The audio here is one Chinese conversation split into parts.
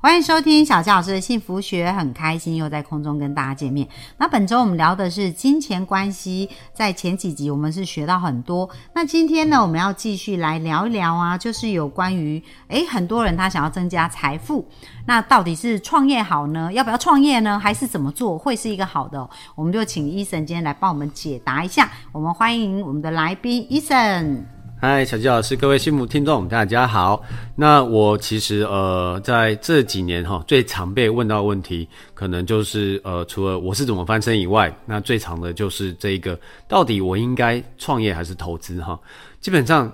欢迎收听小纪老师的幸福学，很开心又在空中跟大家见面。那本周我们聊的是金钱关系，在前几集我们是学到很多。那今天呢，我们要继续来聊一聊啊，就是有关于诶，很多人他想要增加财富，那到底是创业好呢？要不要创业呢？还是怎么做会是一个好的？我们就请医生今天来帮我们解答一下。我们欢迎我们的来宾医生。嗨，小吉老师，各位幸福听众，大家好。那我其实呃，在这几年哈，最常被问到问题，可能就是呃，除了我是怎么翻身以外，那最常的就是这一个，到底我应该创业还是投资哈？基本上，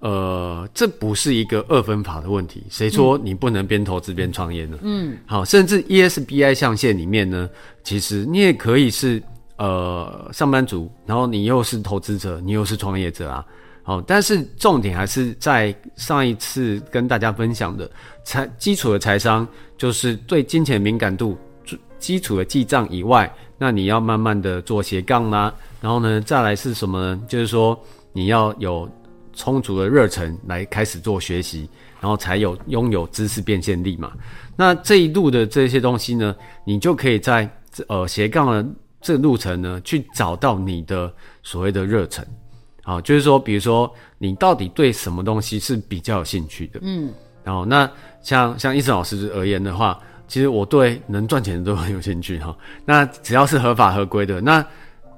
呃，这不是一个二分法的问题。谁说你不能边投资边创业呢？嗯，好，甚至 ESBI 象限里面呢，其实你也可以是呃上班族，然后你又是投资者，你又是创业者啊。好，但是重点还是在上一次跟大家分享的财基础的财商，就是对金钱敏感度基础的记账以外，那你要慢慢的做斜杠啦，然后呢，再来是什么呢？就是说你要有充足的热忱来开始做学习，然后才有拥有知识变现力嘛。那这一路的这些东西呢，你就可以在呃斜杠的这路程呢，去找到你的所谓的热忱。好，就是说，比如说，你到底对什么东西是比较有兴趣的？嗯，然后那像像医生老师而言的话，其实我对能赚钱的都很有兴趣哈。那只要是合法合规的，那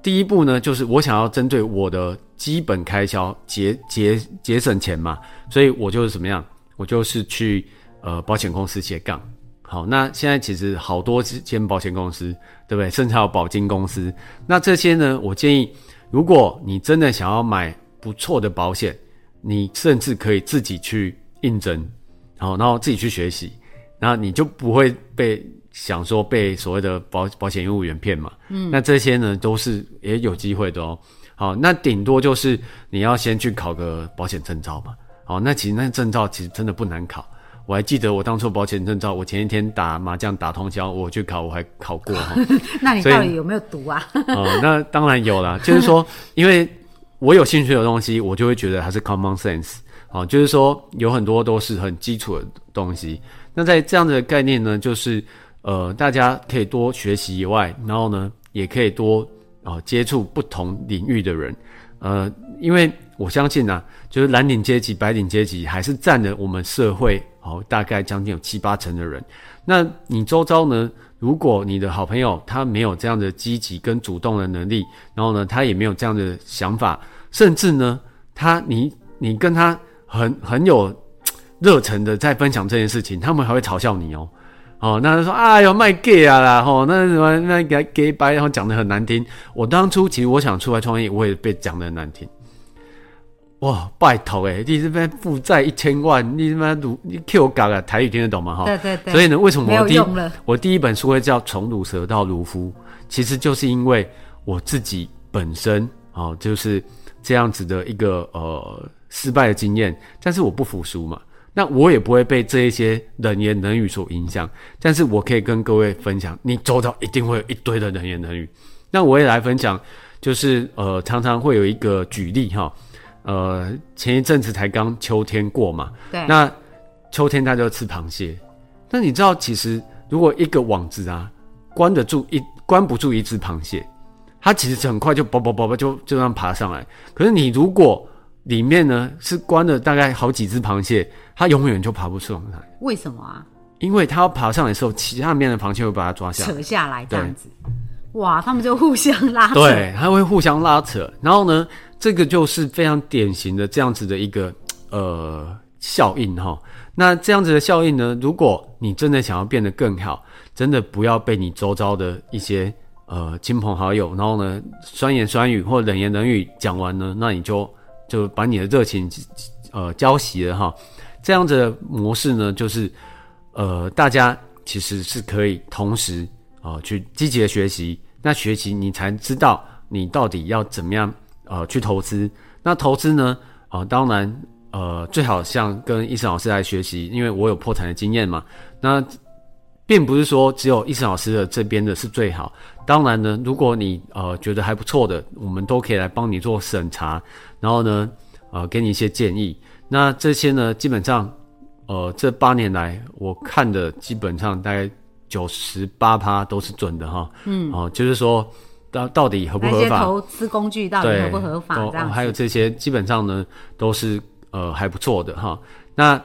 第一步呢，就是我想要针对我的基本开销节节节省钱嘛，所以我就是怎么样，我就是去呃保险公司斜杠。好，那现在其实好多间保险公司，对不对？甚至还有保金公司，那这些呢，我建议。如果你真的想要买不错的保险，你甚至可以自己去应征，好，然后自己去学习，然后你就不会被想说被所谓的保保险业务员骗嘛。嗯，那这些呢都是也有机会的哦。好，那顶多就是你要先去考个保险证照嘛。好，那其实那证照其实真的不难考。我还记得我当初保险证照，我前一天打麻将打通宵，我去考，我还考过哈。那你到底有没有读啊？哦，那当然有啦。就是说，因为我有兴趣的东西，我就会觉得它是 common sense。哦，就是说有很多都是很基础的东西。那在这样的概念呢，就是呃，大家可以多学习以外，然后呢，也可以多啊接触不同领域的人。呃，因为我相信呢，就是蓝领阶级、白领阶级还是占了我们社会。好，大概将近有七八成的人。那你周遭呢？如果你的好朋友他没有这样的积极跟主动的能力，然后呢，他也没有这样的想法，甚至呢，他你你跟他很很有热忱的在分享这件事情，他们还会嘲笑你哦。哦，那他说哎呦卖 gay 啊啦，吼，那什么那给 gay 白，然后讲的很难听。我当初其实我想出来创业，我也被讲的很难听。哇，拜托哎！你这边负债一千万，你他妈读你 Q 搞啊？台语听得懂吗？哈，对对对。所以呢，为什么我第一我第一本书会叫《从乳蛇到卢夫》？其实就是因为我自己本身哦，就是这样子的一个呃失败的经验，但是我不服输嘛，那我也不会被这一些冷言冷语所影响。但是我可以跟各位分享，你周到一定会有一堆的冷言冷语。那我也来分享，就是呃，常常会有一个举例哈。呃，前一阵子才刚秋天过嘛，对，那秋天它就吃螃蟹。那你知道，其实如果一个网子啊，关得住一关不住一只螃蟹，它其实很快就啵啵啵啵就就这样爬上来。可是你如果里面呢是关了大概好几只螃蟹，它永远就爬不上来。为什么啊？因为它要爬上来的时候，其他面的螃蟹会把它抓下扯下来这样子。哇，他们就互相拉扯，对，它会互相拉扯。然后呢？这个就是非常典型的这样子的一个呃效应哈。那这样子的效应呢，如果你真的想要变得更好，真的不要被你周遭的一些呃亲朋好友，然后呢酸言酸语或冷言冷语讲完呢，那你就就把你的热情呃浇熄了哈。这样子的模式呢，就是呃大家其实是可以同时啊去积极的学习，那学习你才知道你到底要怎么样。呃，去投资，那投资呢？啊，当然，呃，最好像跟医生老师来学习，因为我有破产的经验嘛。那并不是说只有医生老师的这边的是最好。当然呢，如果你呃觉得还不错的，我们都可以来帮你做审查，然后呢，呃，给你一些建议。那这些呢，基本上，呃，这八年来我看的基本上大概九十八趴都是准的哈。嗯。哦，就是说到到底合不合法？投资工具到底合不合法？这样。还有这些基本上呢都是呃还不错的哈。那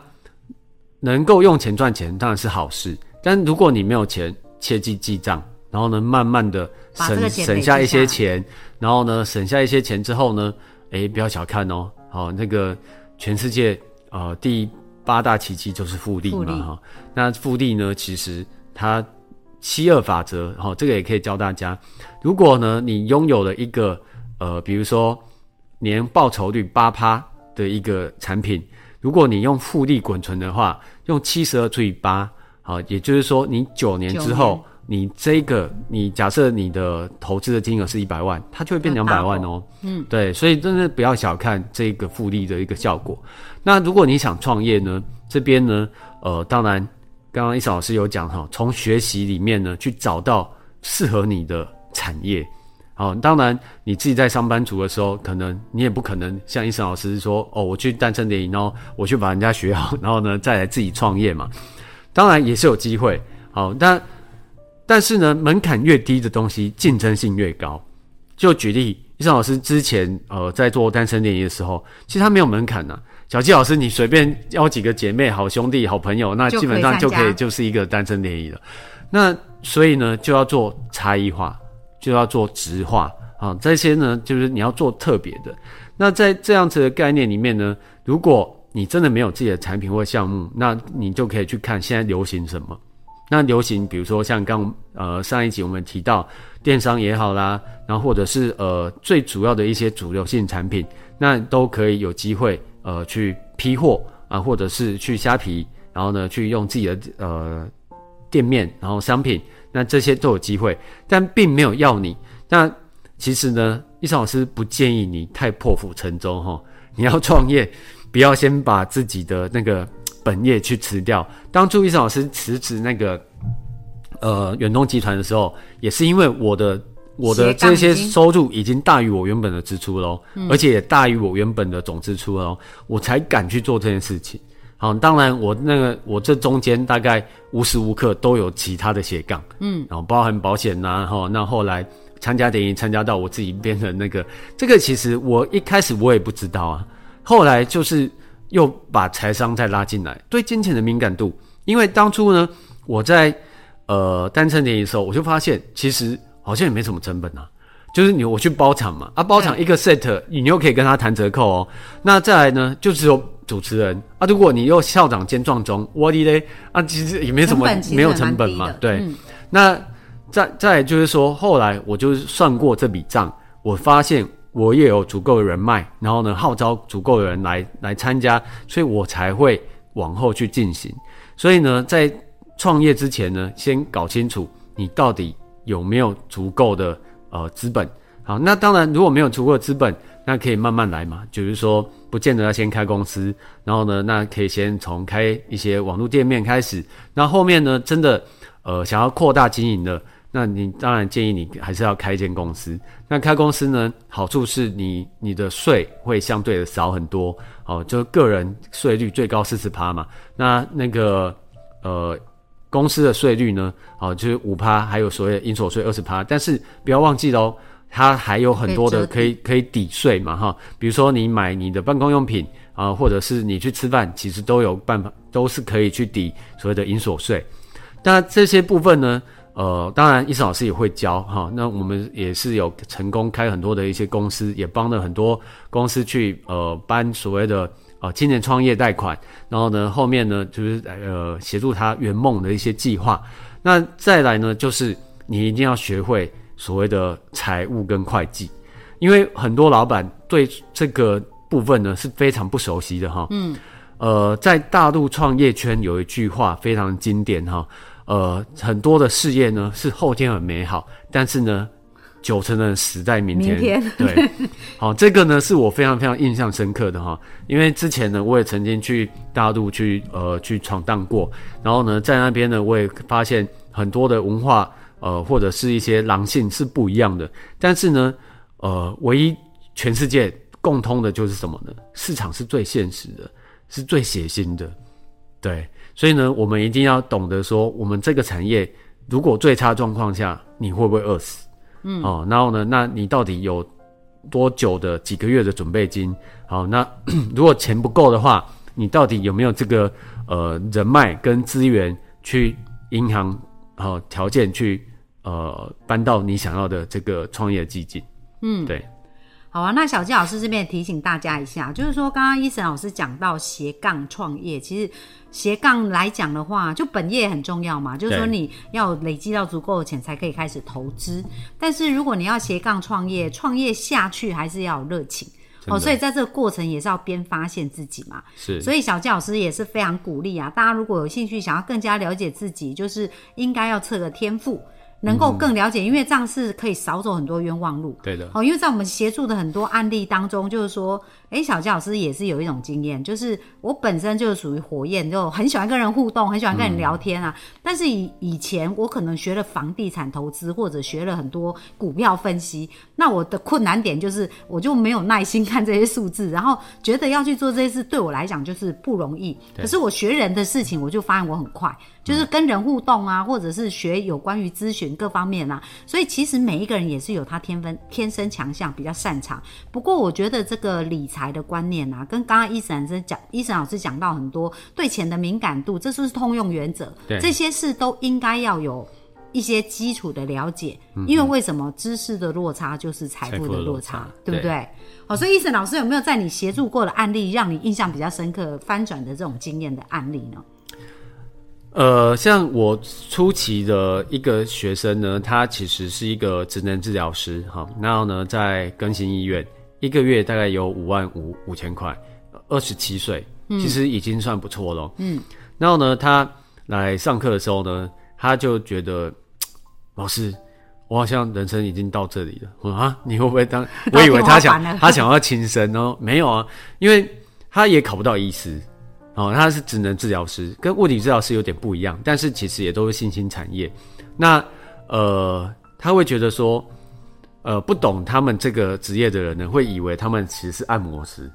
能够用钱赚钱当然是好事，但如果你没有钱，切记记账。然后呢，慢慢的省省下一些钱，然后呢，省下一些钱之后呢，哎，不要小看哦，好，那个全世界呃第八大奇迹就是复利嘛哈。那复利呢，其实它七二法则，哈，这个也可以教大家。如果呢，你拥有了一个呃，比如说年报酬率八趴的一个产品，如果你用复利滚存的话，用七十二除以八，好，也就是说你九年之后。你这个，你假设你的投资的金额是一百万，它就会变两百万哦。嗯，对，所以真的不要小看这个复利的一个效果。那如果你想创业呢，这边呢，呃，当然，刚刚伊嫂老师有讲哈，从学习里面呢去找到适合你的产业。好，当然你自己在上班族的时候，可能你也不可能像伊森老师说，哦，我去单身电影，然后我去把人家学好，然后呢再来自己创业嘛。当然也是有机会。好，但但是呢，门槛越低的东西，竞争性越高。就举例，医生老师之前呃在做单身联谊的时候，其实他没有门槛呐。小纪老师，你随便邀几个姐妹、好兄弟、好朋友，那基本上就可以就是一个单身联谊了。那所以呢，就要做差异化，就要做直化啊。这些呢，就是你要做特别的。那在这样子的概念里面呢，如果你真的没有自己的产品或项目，那你就可以去看现在流行什么。那流行，比如说像刚呃上一集我们提到电商也好啦，然后或者是呃最主要的一些主流性产品，那都可以有机会呃去批货啊，或者是去虾皮，然后呢去用自己的呃店面，然后商品，那这些都有机会，但并没有要你。那其实呢，易生老师不建议你太破釜沉舟哈，你要创业，不要先把自己的那个。本业去辞掉。当朱医生老师辞职那个呃远东集团的时候，也是因为我的我的这些收入已经大于我原本的支出喽，而且也大于我原本的总支出喽，我才敢去做这件事情。好，当然我那个我这中间大概无时无刻都有其他的斜杠，嗯，然后包含保险呐，哈，那后来参加电影参加到我自己变成那个，这个其实我一开始我也不知道啊，后来就是。又把财商再拉进来，对金钱的敏感度，因为当初呢，我在呃单身联谊的时候，我就发现其实好像也没什么成本啊，就是你我去包场嘛，啊包场一个 set，你又可以跟他谈折扣哦。那再来呢，就只有主持人啊，如果你又校长兼壮中，我的嘞啊，其实也没什么没有成本嘛，对。那再再就是说，后来我就算过这笔账，我发现。我也有足够的人脉，然后呢，号召足够的人来来参加，所以我才会往后去进行。所以呢，在创业之前呢，先搞清楚你到底有没有足够的呃资本。好，那当然如果没有足够的资本，那可以慢慢来嘛。就是说，不见得要先开公司，然后呢，那可以先从开一些网络店面开始。那后面呢，真的呃想要扩大经营的。那你当然建议你还是要开一间公司。那开公司呢，好处是你你的税会相对的少很多，哦，就个人税率最高四十趴嘛。那那个呃公司的税率呢，哦就是五趴，还有所谓的应所税二十趴。但是不要忘记喽，它还有很多的可以可以抵税嘛，哈。比如说你买你的办公用品啊，或者是你去吃饭，其实都有办法，都是可以去抵所谓的应所税。那这些部分呢？呃，当然，医生老师也会教哈。那我们也是有成功开很多的一些公司，也帮了很多公司去呃搬所谓的呃青年创业贷款。然后呢，后面呢就是呃协助他圆梦的一些计划。那再来呢，就是你一定要学会所谓的财务跟会计，因为很多老板对这个部分呢是非常不熟悉的哈。嗯。呃，在大陆创业圈有一句话非常经典哈。呃，很多的事业呢是后天很美好，但是呢，九成的人死在明天。明天。对，好，这个呢是我非常非常印象深刻的哈，因为之前呢我也曾经去大陆去呃去闯荡过，然后呢在那边呢我也发现很多的文化呃或者是一些狼性是不一样的，但是呢呃唯一全世界共通的就是什么呢？市场是最现实的，是最血腥的，对，所以呢我们一定要懂得说，我们这个产业如果最差状况下，你会不会饿死？嗯，哦，然后呢，那你到底有多久的几个月的准备金？好，那 如果钱不够的话，你到底有没有这个呃人脉跟资源去银行好条件去呃搬到你想要的这个创业基金？嗯，对。好啊，那小纪老师这边提醒大家一下，就是说刚刚伊森老师讲到斜杠创业，其实斜杠来讲的话，就本业很重要嘛，就是说你要累积到足够的钱才可以开始投资。但是如果你要斜杠创业，创业下去还是要有热情哦，所以在这个过程也是要边发现自己嘛。是，所以小纪老师也是非常鼓励啊，大家如果有兴趣想要更加了解自己，就是应该要测个天赋。能够更了解，因为这样是可以少走很多冤枉路。对的。哦，因为在我们协助的很多案例当中，就是说，哎，小佳老师也是有一种经验，就是我本身就是属于火焰，就很喜欢跟人互动，很喜欢跟人聊天啊。但是以以前我可能学了房地产投资，或者学了很多股票分析，那我的困难点就是我就没有耐心看这些数字，然后觉得要去做这些事对我来讲就是不容易。可是我学人的事情，我就发现我很快。就是跟人互动啊，或者是学有关于咨询各方面啊，所以其实每一个人也是有他天分、天生强项，比较擅长。不过我觉得这个理财的观念啊，跟刚刚伊森老师讲，伊森老师讲到很多对钱的敏感度，这是不是通用原则？对，这些事都应该要有一些基础的了解，因为为什么知识的落差就是财富的落差，对不对？好，所以伊森老师有没有在你协助过的案例，让你印象比较深刻、翻转的这种经验的案例呢？呃，像我初期的一个学生呢，他其实是一个职能治疗师，哈，然后呢，在更新医院，一个月大概有五万五五千块，二十七岁，其实已经算不错了。嗯，然后呢，他来上课的时候呢，他就觉得，老师，我好像人生已经到这里了。我说啊，你会不会当？我以为他想他想要轻生哦，没有啊，因为他也考不到医师。哦，他是职能治疗师，跟物理治疗师有点不一样，但是其实也都是新兴产业。那呃，他会觉得说，呃，不懂他们这个职业的人呢，会以为他们其实是按摩师，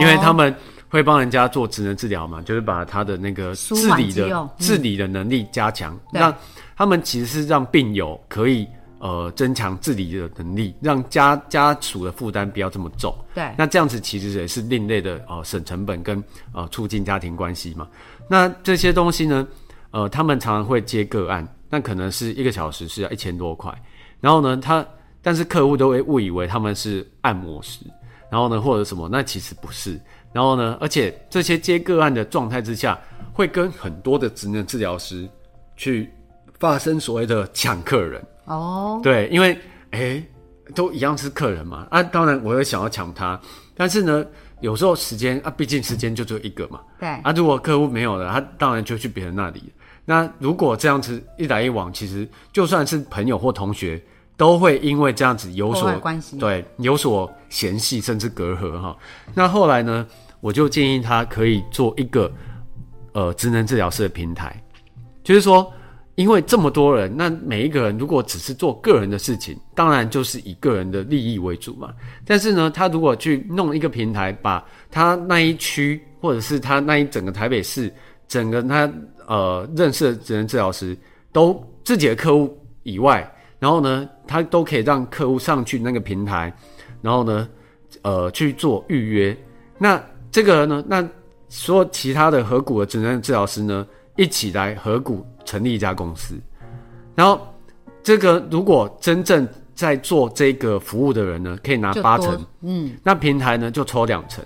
因为他们会帮人家做职能治疗嘛，就是把他的那个治理的治理的能力加强，让他们其实是让病友可以。呃，增强自理的能力，让家家属的负担不要这么重。对，那这样子其实也是另类的呃省成本跟呃促进家庭关系嘛。那这些东西呢，呃，他们常常会接个案，那可能是一个小时是要一千多块。然后呢，他但是客户都会误以为他们是按摩师，然后呢或者什么，那其实不是。然后呢，而且这些接个案的状态之下，会跟很多的职能治疗师去发生所谓的抢客人。哦，对，因为哎，都一样是客人嘛，啊，当然我也想要抢他，但是呢，有时候时间啊，毕竟时间就只有一个嘛，对，啊，如果客户没有了，他当然就去别人那里。那如果这样子一来一往，其实就算是朋友或同学，都会因为这样子有所关系，对，有所嫌隙甚至隔阂哈。那后来呢，我就建议他可以做一个呃职能治疗师的平台，就是说。因为这么多人，那每一个人如果只是做个人的事情，当然就是以个人的利益为主嘛。但是呢，他如果去弄一个平台，把他那一区或者是他那一整个台北市，整个他呃认识的职能治疗师都自己的客户以外，然后呢，他都可以让客户上去那个平台，然后呢，呃去做预约。那这个呢，那所有其他的合股的职能治疗师呢，一起来合股。成立一家公司，然后这个如果真正在做这个服务的人呢，可以拿八成，嗯，那平台呢就抽两成，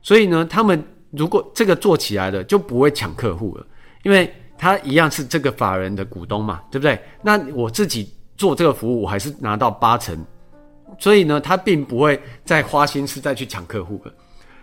所以呢，他们如果这个做起来了，就不会抢客户了，因为他一样是这个法人的股东嘛，对不对？那我自己做这个服务，我还是拿到八成，所以呢，他并不会再花心思再去抢客户了，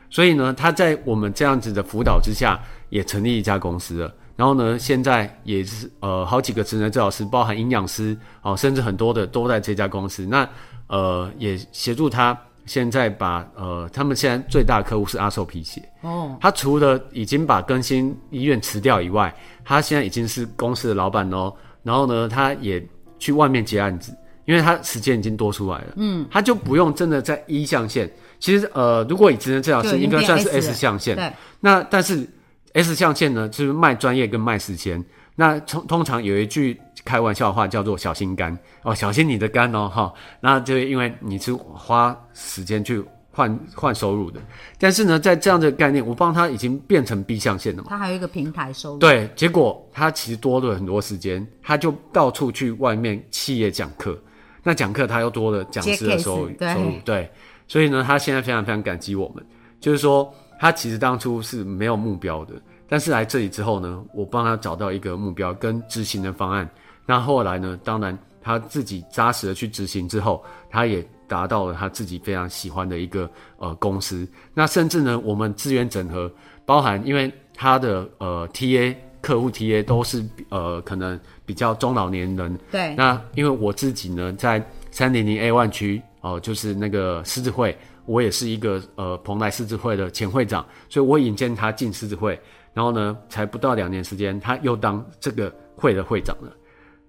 所以呢，他在我们这样子的辅导之下，也成立一家公司了。然后呢，现在也是呃好几个职能治疗师，包含营养师哦，甚至很多的都在这家公司。那呃也协助他现在把呃他们现在最大的客户是阿寿皮鞋哦，他除了已经把更新医院辞掉以外，他现在已经是公司的老板哦。然后呢，他也去外面接案子，因为他时间已经多出来了，嗯，他就不用真的在一象限。其实呃，如果以职能治疗师应该算是 S 象限，对，那但是。S 象限呢，就是卖专业跟卖时间。那通通常有一句开玩笑的话叫做“小心肝”哦，小心你的肝哦，哈。那就因为你是花时间去换换收入的，但是呢，在这样的概念，我帮他已经变成 B 象限了嘛。他还有一个平台收入。对，结果他其实多了很多时间，他就到处去外面企业讲课。那讲课他又多了讲师的收入，收入对。所以呢，他现在非常非常感激我们，就是说。他其实当初是没有目标的，但是来这里之后呢，我帮他找到一个目标跟执行的方案。那后来呢，当然他自己扎实的去执行之后，他也达到了他自己非常喜欢的一个呃公司。那甚至呢，我们资源整合，包含因为他的呃 TA 客户 TA 都是呃可能比较中老年人。对。那因为我自己呢，在三零零 A 万区哦，就是那个狮子会。我也是一个呃蓬莱狮子会的前会长，所以我引荐他进狮子会，然后呢，才不到两年时间，他又当这个会的会长了。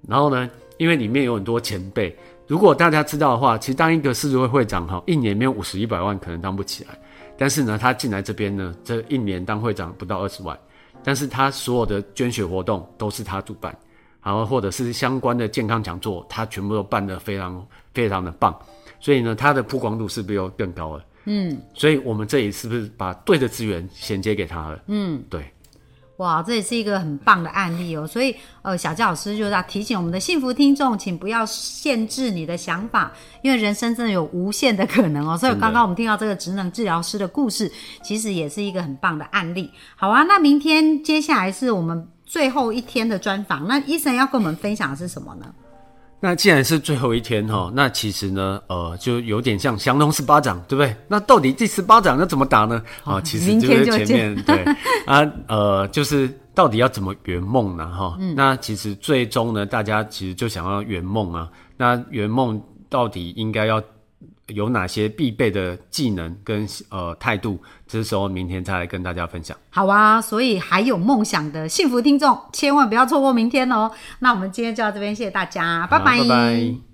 然后呢，因为里面有很多前辈，如果大家知道的话，其实当一个狮子会会长哈，一年没有五十一百万可能当不起来。但是呢，他进来这边呢，这一年当会长不到二十万，但是他所有的捐血活动都是他主办，然后或者是相关的健康讲座，他全部都办得非常非常的棒。所以呢，它的曝光度是不是又更高了？嗯，所以我们这里是不是把对的资源衔接给他了？嗯，对。哇，这也是一个很棒的案例哦。所以，呃，小教老师就是要提醒我们的幸福听众，请不要限制你的想法，因为人生真的有无限的可能哦。所以，刚刚我们听到这个职能治疗师的故事，其实也是一个很棒的案例。好啊，那明天接下来是我们最后一天的专访，那医生要跟我们分享的是什么呢？那既然是最后一天哈，那其实呢，呃，就有点像降龙十八掌，对不对？那到底这十八掌要怎么打呢？啊，其实就是前面对 啊，呃，就是到底要怎么圆梦呢？哈，那其实最终呢，大家其实就想要圆梦啊。那圆梦到底应该要？有哪些必备的技能跟呃态度？这时候明天再来跟大家分享。好啊，所以还有梦想的幸福听众，千万不要错过明天哦。那我们今天就到这边，谢谢大家，拜拜。